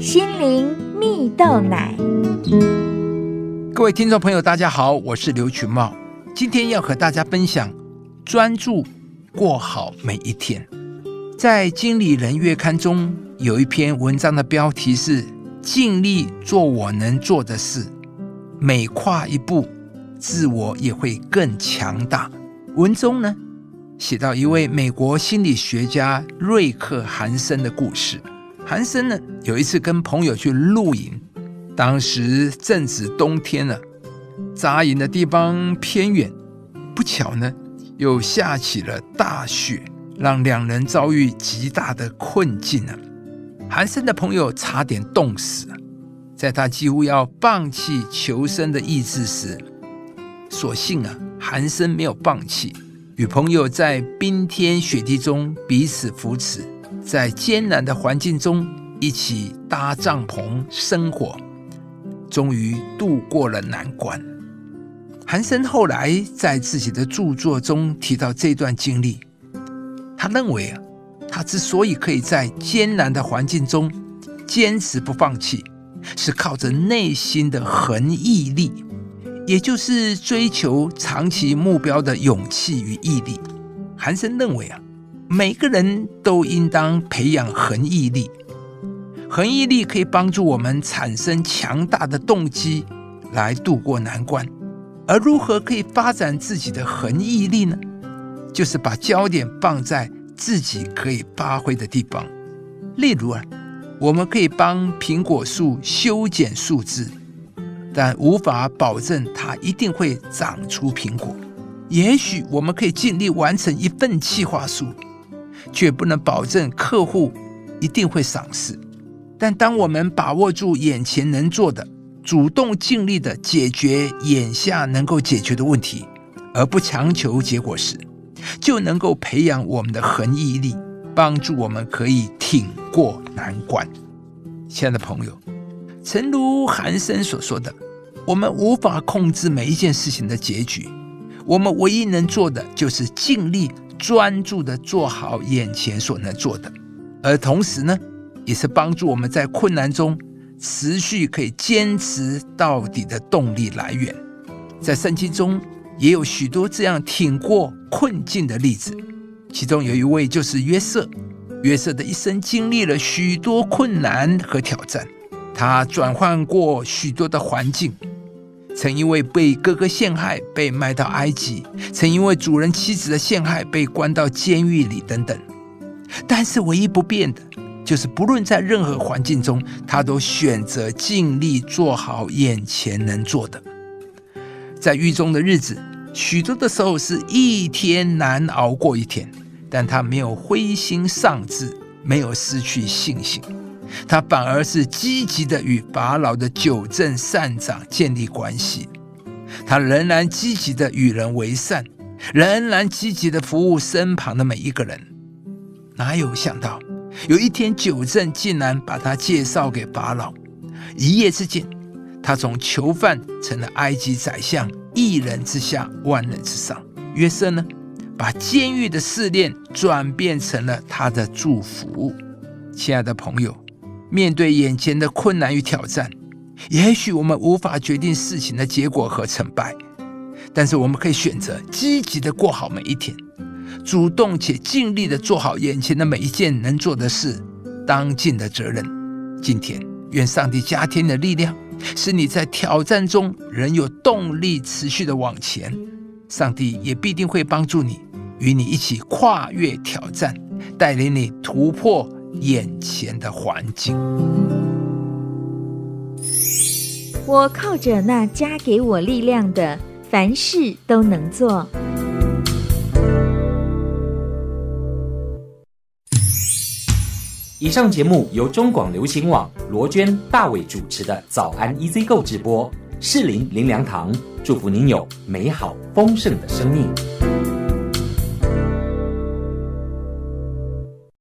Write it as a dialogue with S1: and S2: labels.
S1: 心灵蜜豆奶。
S2: 各位听众朋友，大家好，我是刘群茂，今天要和大家分享专注过好每一天。在《经理人月刊》中有一篇文章的标题是“尽力做我能做的事，每跨一步，自我也会更强大”。文中呢？写到一位美国心理学家瑞克·韩森的故事。韩森呢，有一次跟朋友去露营，当时正值冬天了，扎营的地方偏远，不巧呢，又下起了大雪，让两人遭遇极大的困境啊。韩森的朋友差点冻死，在他几乎要放弃求生的意志时，所幸啊，韩森没有放弃。与朋友在冰天雪地中彼此扶持，在艰难的环境中一起搭帐篷生活，终于度过了难关。韩森后来在自己的著作中提到这段经历，他认为啊，他之所以可以在艰难的环境中坚持不放弃，是靠着内心的恒毅力。也就是追求长期目标的勇气与毅力。韩森认为啊，每个人都应当培养恒毅力。恒毅力可以帮助我们产生强大的动机来度过难关。而如何可以发展自己的恒毅力呢？就是把焦点放在自己可以发挥的地方。例如啊，我们可以帮苹果树修剪树枝。但无法保证它一定会长出苹果。也许我们可以尽力完成一份计划书，却不能保证客户一定会赏识。但当我们把握住眼前能做的，主动尽力的解决眼下能够解决的问题，而不强求结果时，就能够培养我们的恒毅力，帮助我们可以挺过难关。亲爱的朋友。诚如韩森所说的，我们无法控制每一件事情的结局，我们唯一能做的就是尽力专注的做好眼前所能做的，而同时呢，也是帮助我们在困难中持续可以坚持到底的动力来源。在圣经中也有许多这样挺过困境的例子，其中有一位就是约瑟。约瑟的一生经历了许多困难和挑战。他转换过许多的环境，曾因为被哥哥陷害被卖到埃及，曾因为主人妻子的陷害被关到监狱里等等。但是唯一不变的，就是不论在任何环境中，他都选择尽力做好眼前能做的。在狱中的日子，许多的时候是一天难熬过一天，但他没有灰心丧志，没有失去信心。他反而是积极的与法老的九正善长建立关系，他仍然积极的与人为善，仍然积极的服务身旁的每一个人。哪有想到有一天九正竟然把他介绍给法老，一夜之间，他从囚犯成了埃及宰相，一人之下，万人之上。约瑟呢，把监狱的试炼转变成了他的祝福。亲爱的朋友。面对眼前的困难与挑战，也许我们无法决定事情的结果和成败，但是我们可以选择积极的过好每一天，主动且尽力的做好眼前的每一件能做的事，当尽的责任。今天，愿上帝加添的力量，使你在挑战中仍有动力持续的往前。上帝也必定会帮助你，与你一起跨越挑战，带领你突破。眼前的环境，
S1: 我靠着那加给我力量的，凡事都能做。
S3: 以上节目由中广流行网罗娟、大伟主持的《早安 EZ 购》直播，适林林良堂祝福您有美好丰盛的生命。